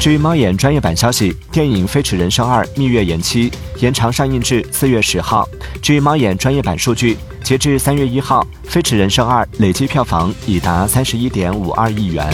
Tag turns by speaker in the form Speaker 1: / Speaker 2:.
Speaker 1: 据猫眼专业版消息电影飞驰人生二蜜月延期延长上映至四月十号。据猫眼专业版数据截至三月一号飞驰人生二累计票房已达三十一点五二亿元。